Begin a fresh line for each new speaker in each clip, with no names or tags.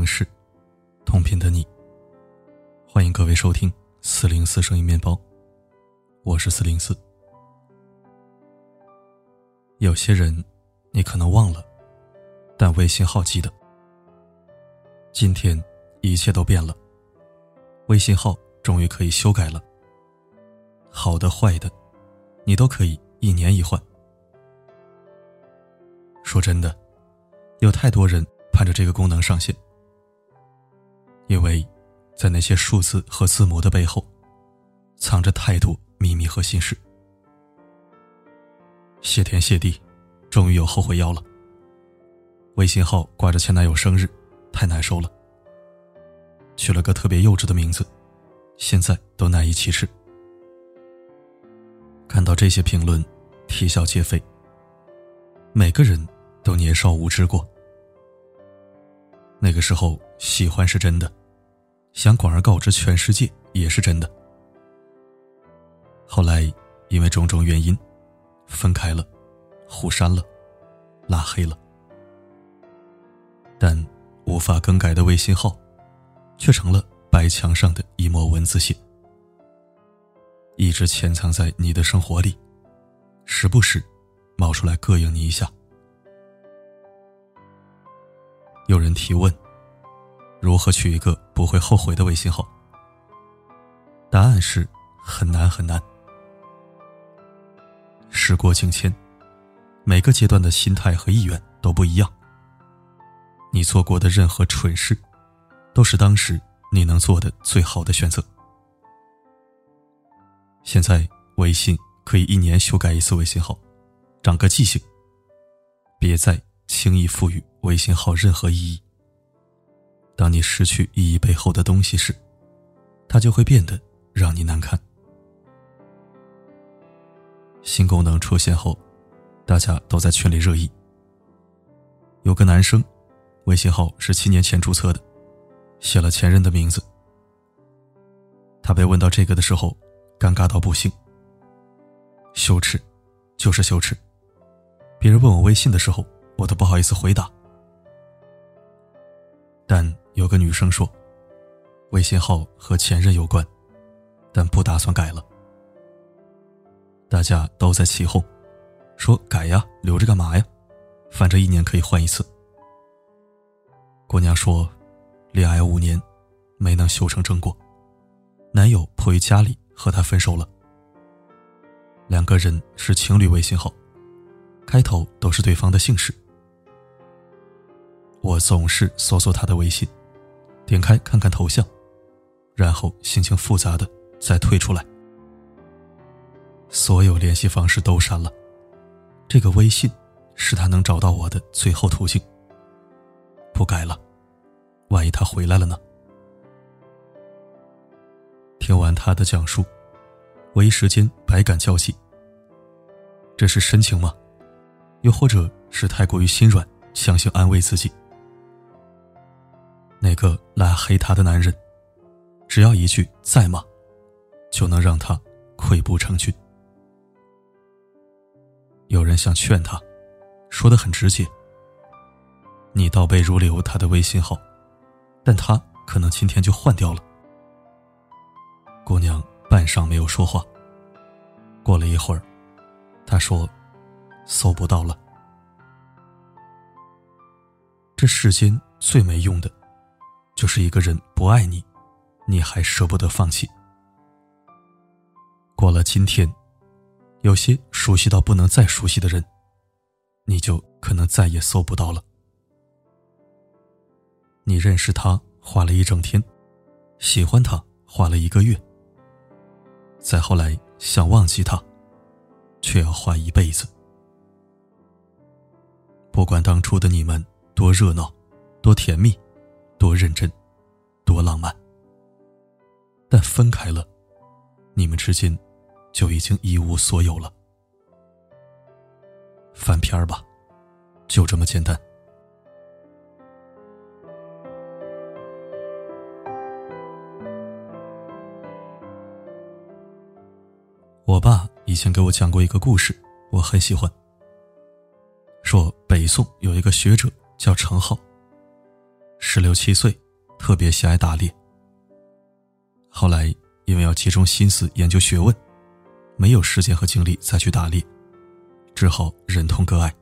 城市，同频的你。欢迎各位收听四零四声音面包，我是四零四。有些人，你可能忘了，但微信号记得。今天一切都变了，微信号终于可以修改了。好的坏的，你都可以一年一换。说真的，有太多人盼着这个功能上线，因为在那些数字和字母的背后，藏着太多秘密和心事。谢天谢地，终于有后悔药了。微信号挂着前男友生日，太难受了。取了个特别幼稚的名字，现在都难以启齿。看到这些评论，啼笑皆非。每个人。都年少无知过，那个时候喜欢是真的，想广而告之全世界也是真的。后来因为种种原因，分开了，互删了，拉黑了，但无法更改的微信号，却成了白墙上的一抹蚊子血，一直潜藏在你的生活里，时不时冒出来膈应你一下。有人提问：如何取一个不会后悔的微信号？答案是很难很难。时过境迁，每个阶段的心态和意愿都不一样。你做过的任何蠢事，都是当时你能做的最好的选择。现在微信可以一年修改一次微信号，长个记性。别再轻易赋予。微信号任何意义。当你失去意义背后的东西时，它就会变得让你难看。新功能出现后，大家都在群里热议。有个男生，微信号是七年前注册的，写了前任的名字。他被问到这个的时候，尴尬到不行。羞耻，就是羞耻。别人问我微信的时候，我都不好意思回答。但有个女生说，微信号和前任有关，但不打算改了。大家都在起哄，说改呀，留着干嘛呀？反正一年可以换一次。姑娘说，恋爱五年，没能修成正果，男友迫于家里和她分手了。两个人是情侣微信号，开头都是对方的姓氏。我总是搜索他的微信，点开看看头像，然后心情复杂的再退出来，所有联系方式都删了。这个微信是他能找到我的最后途径。不改了，万一他回来了呢？听完他的讲述，我一时间百感交集。这是深情吗？又或者是太过于心软，强行安慰自己？个拉黑他的男人，只要一句“在吗”，就能让他溃不成军。有人想劝他，说的很直接：“你倒背如流他的微信号，但他可能今天就换掉了。”姑娘半晌没有说话。过了一会儿，他说：“搜不到了。”这世间最没用的。就是一个人不爱你，你还舍不得放弃。过了今天，有些熟悉到不能再熟悉的人，你就可能再也搜不到了。你认识他花了一整天，喜欢他花了一个月，再后来想忘记他，却要花一辈子。不管当初的你们多热闹，多甜蜜。多认真，多浪漫。但分开了，你们之间就已经一无所有了。翻篇儿吧，就这么简单。我爸以前给我讲过一个故事，我很喜欢。说北宋有一个学者叫程颢。十六七岁，特别喜爱打猎。后来因为要集中心思研究学问，没有时间和精力再去打猎，只好忍痛割爱。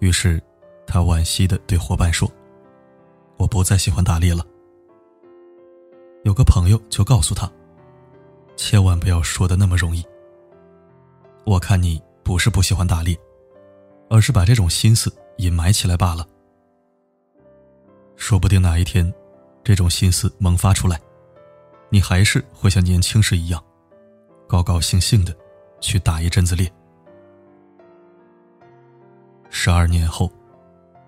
于是，他惋惜的对伙伴说：“我不再喜欢打猎了。”有个朋友就告诉他：“千万不要说的那么容易。我看你不是不喜欢打猎，而是把这种心思隐埋起来罢了。说不定哪一天，这种心思萌发出来，你还是会像年轻时一样，高高兴兴的去打一阵子猎。”十二年后，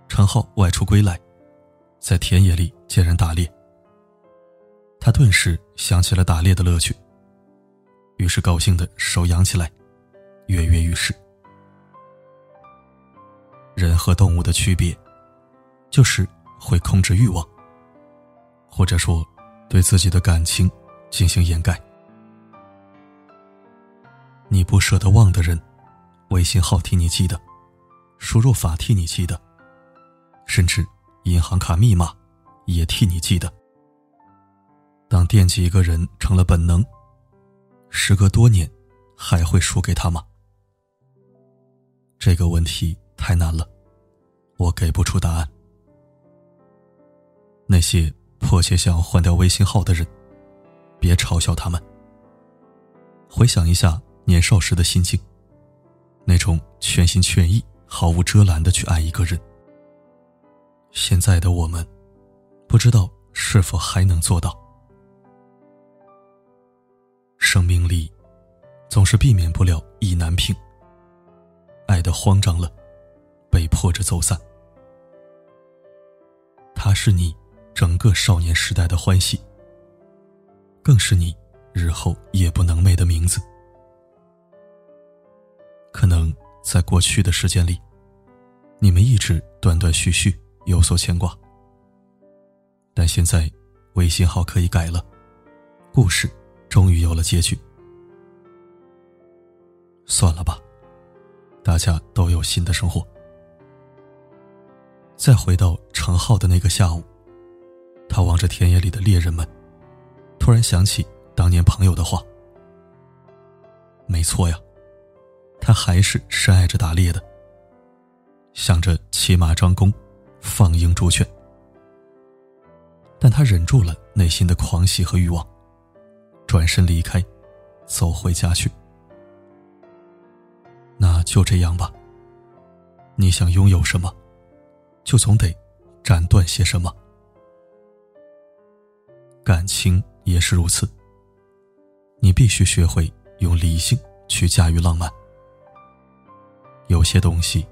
陈浩外出归来，在田野里见人打猎。他顿时想起了打猎的乐趣，于是高兴的手扬起来，跃跃欲试。人和动物的区别，就是会控制欲望，或者说对自己的感情进行掩盖。你不舍得忘的人，微信号替你记得。输入法替你记得，甚至银行卡密码也替你记得。当惦记一个人成了本能，时隔多年，还会输给他吗？这个问题太难了，我给不出答案。那些迫切想要换掉微信号的人，别嘲笑他们。回想一下年少时的心境，那种全心全意。毫无遮拦的去爱一个人。现在的我们，不知道是否还能做到。生命里，总是避免不了意难平。爱的慌张了，被迫着走散。他是你整个少年时代的欢喜，更是你日后夜不能寐的名字。可能。在过去的时间里，你们一直断断续续有所牵挂，但现在微信号可以改了，故事终于有了结局。算了吧，大家都有新的生活。再回到程浩的那个下午，他望着田野里的猎人们，突然想起当年朋友的话。没错呀。他还是深爱着打猎的，想着骑马张弓，放鹰逐犬。但他忍住了内心的狂喜和欲望，转身离开，走回家去。那就这样吧。你想拥有什么，就总得斩断些什么。感情也是如此，你必须学会用理性去驾驭浪漫。有些东西，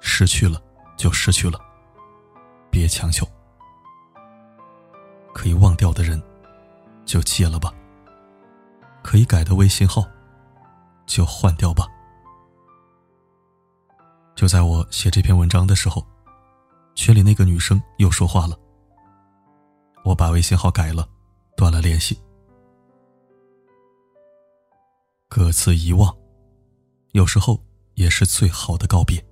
失去了就失去了，别强求。可以忘掉的人，就戒了吧。可以改的微信号，就换掉吧。就在我写这篇文章的时候，群里那个女生又说话了。我把微信号改了，断了联系。各自遗忘，有时候。也是最好的告别。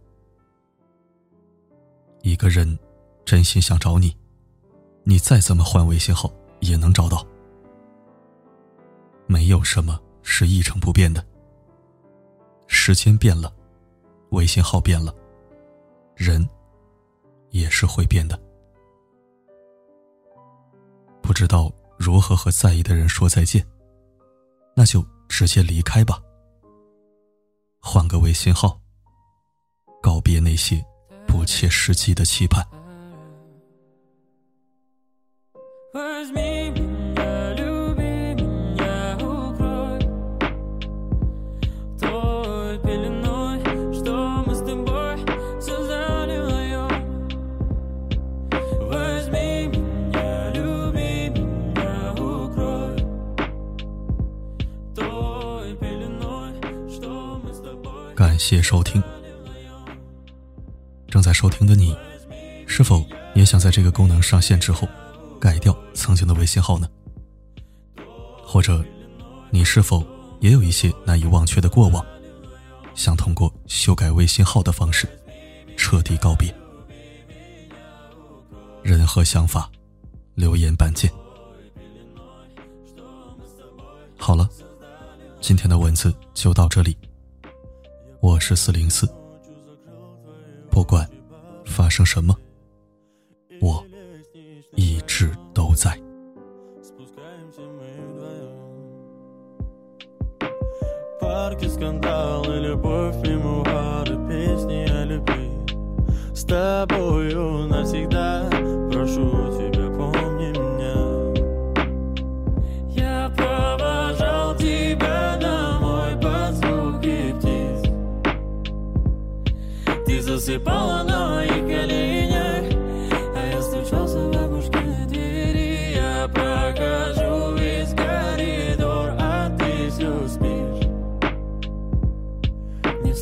一个人真心想找你，你再怎么换微信号也能找到。没有什么是一成不变的。时间变了，微信号变了，人也是会变的。知道如何和在意的人说再见，那就直接离开吧。换个微信号，告别那些不切实际的期盼。谢收听。正在收听的你，是否也想在这个功能上线之后，改掉曾经的微信号呢？或者你是否也有一些难以忘却的过往，想通过修改微信号的方式，彻底告别。任何想法，留言板见。好了，今天的文字就到这里。我是四零四。不管发生什么我一直都在。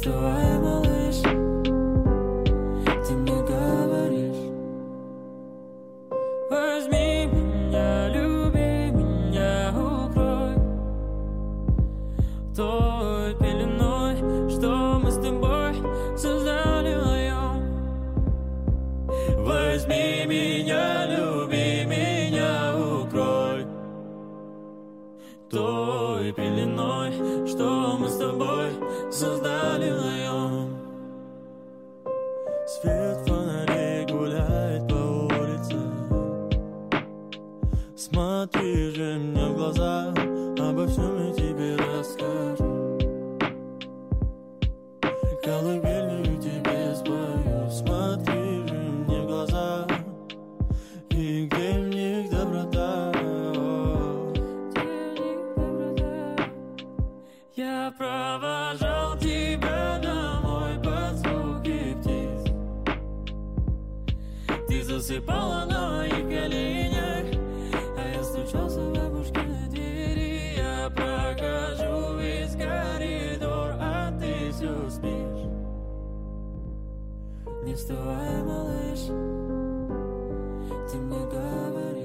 to us. той пеленой, что мы с тобой создали вдвоем. уже Не вставай, малыш. Ты мне говоришь.